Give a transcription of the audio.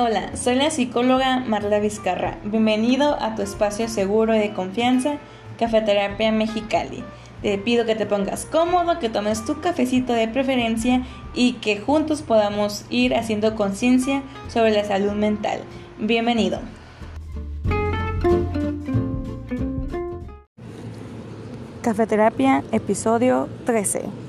Hola, soy la psicóloga Marla Vizcarra. Bienvenido a tu espacio seguro y de confianza, Cafeterapia Mexicali. Te pido que te pongas cómodo, que tomes tu cafecito de preferencia y que juntos podamos ir haciendo conciencia sobre la salud mental. Bienvenido. Cafeterapia, episodio 13.